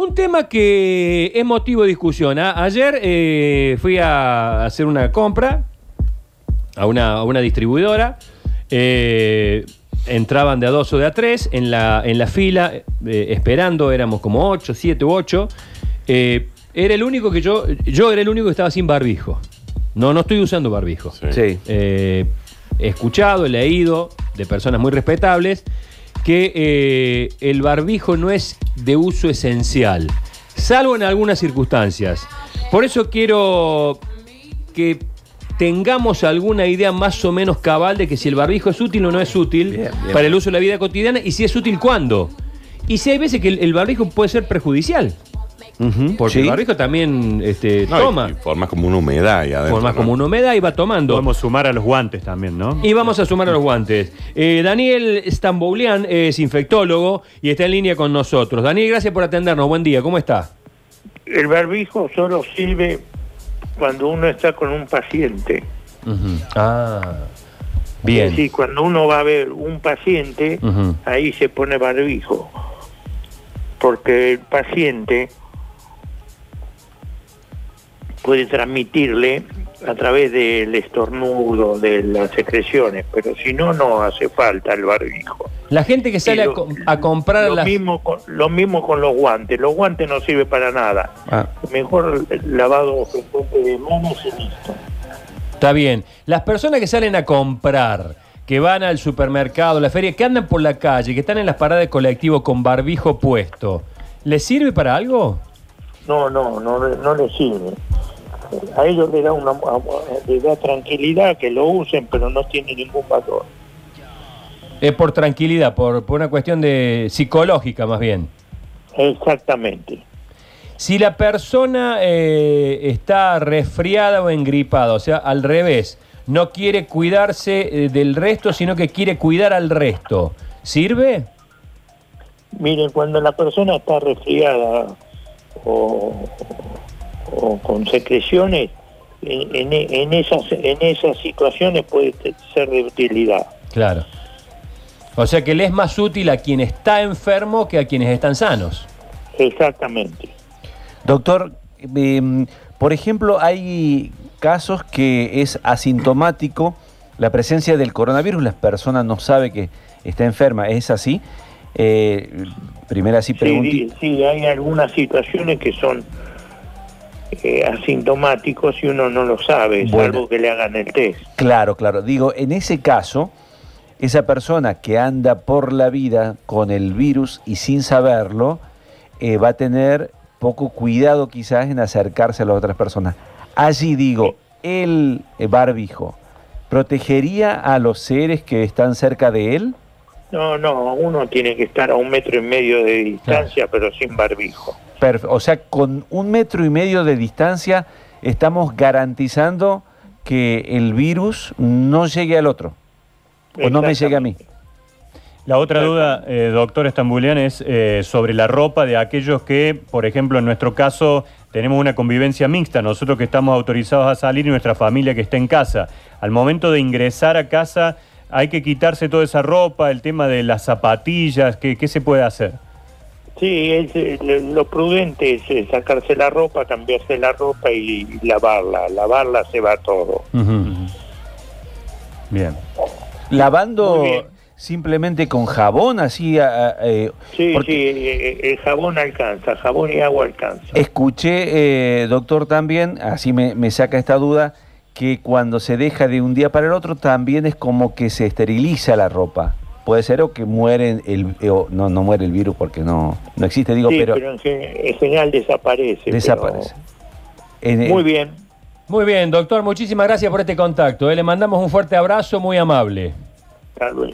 Un tema que es motivo de discusión. A- Ayer eh, fui a hacer una compra a una, a una distribuidora. Eh, entraban de a dos o de a tres en la, en la fila, eh, esperando, éramos como ocho, siete u ocho. Eh, era el único que yo, yo era el único que estaba sin barbijo. No, no estoy usando barbijo. Sí. Eh, he escuchado, he leído de personas muy respetables que eh, el barbijo no es de uso esencial, salvo en algunas circunstancias. Por eso quiero que tengamos alguna idea más o menos cabal de que si el barbijo es útil o no es útil Bien, bien. para el uso de la vida cotidiana y si es útil cuándo. Y si hay veces que el, el barbijo puede ser perjudicial, Ujú, porque sí. el barbijo también este, No, y- toma, y forma como una humedad ahí adentro. forma ¿no? como una humedad y va tomando. Podemos sumar a los guantes también, ¿no? Y vamos a sumar a los guantes. Eh, Daniel Stamboulian es infectólogo y está en línea con nosotros. Daniel, gracias por atendernos. Buen día, ¿cómo está? El barbijo solo sirve cuando uno está con un paciente. Ah, Es bien. decir, cuando uno va a ver un paciente, Ujú. ahí se pone barbijo. Porque el paciente puede transmitirle a través del estornudo, de las secreciones, pero si no, no hace falta el barbijo. La gente que sale a, co- a comprar lo las... mismo con, lo mismo con los guantes. Los guantes no sirven para nada. Ah, Mejor lavado frecuente de manos y listo. Está bien. Las personas que salen a comprar, que van al supermercado, la feria, que andan por la calle, que están en las paradas de colectivo con barbijo puesto, ¿les sirve para algo? No, no, no, no les sirve. A ellos les da, una, les da tranquilidad que lo usen, pero no tiene ningún valor. Es por tranquilidad, por, por una cuestión de psicológica más bien. Exactamente. Si la persona eh, está resfriada o engripada, o sea, al revés, no quiere cuidarse eh, del resto, sino que quiere cuidar al resto, ¿sirve? Miren, cuando la persona está resfriada o, o con secreciones, en, en- en esas, en esas situaciones puede ser de utilidad. Claro. O sea que le es más útil a quien está enfermo que a quienes están sanos. Exactamente. Doctor, em, por ejemplo, hay casos que es asintomático la presencia del coronavirus, la persona no sabe que está enferma, ¿es así? Eh, primera sí Sí, sí, hay algunas situaciones que son eh, asintomáticos y uno no lo sabe, Bueno. salvo que le hagan el test. Claro, claro. Digo, en ese caso, esa persona que anda por la vida con el virus y sin saberlo, eh, va a tener poco cuidado quizás en acercarse a las otras personas. Allí digo, el eh, barbijo, ¿protegería a los seres que están cerca de él? No, no, uno tiene que estar a un metro y medio de distancia, pero sin barbijo. Perf- o sea, con un metro y medio de distancia estamos garantizando que el virus no llegue al otro. O no me llegue a mí. La otra duda, eh, doctor Estambulian, es eh, sobre la ropa de aquellos que, por ejemplo, en nuestro caso, tenemos una convivencia mixta, nosotros que estamos autorizados a salir y nuestra familia que está en casa. Al momento de ingresar a casa, hay que quitarse toda esa ropa, el tema de las zapatillas, ¿qué, qué se puede hacer? Sí, es, eh, lo prudente es eh, sacarse la ropa, cambiarse la ropa y, y lavarla. Lavarla se va todo. Bien. Lavando bien. simplemente con jabón, así. eh, Sí, porque sí, eh, el jabón alcanza, jabón y agua alcanza. Escuché, eh, doctor, también, así me, me saca esta duda, que cuando se deja de un día para el otro también es como que se esteriliza la ropa. Puede ser o que muere el, o no, no muere el virus porque no, no existe, digo, sí, pero, pero, en, gen- en general desaparece. desaparece. Muy bien. Muy bien, doctor, muchísimas gracias por este contacto. eh. Le mandamos un fuerte abrazo, muy amable. Hasta luego.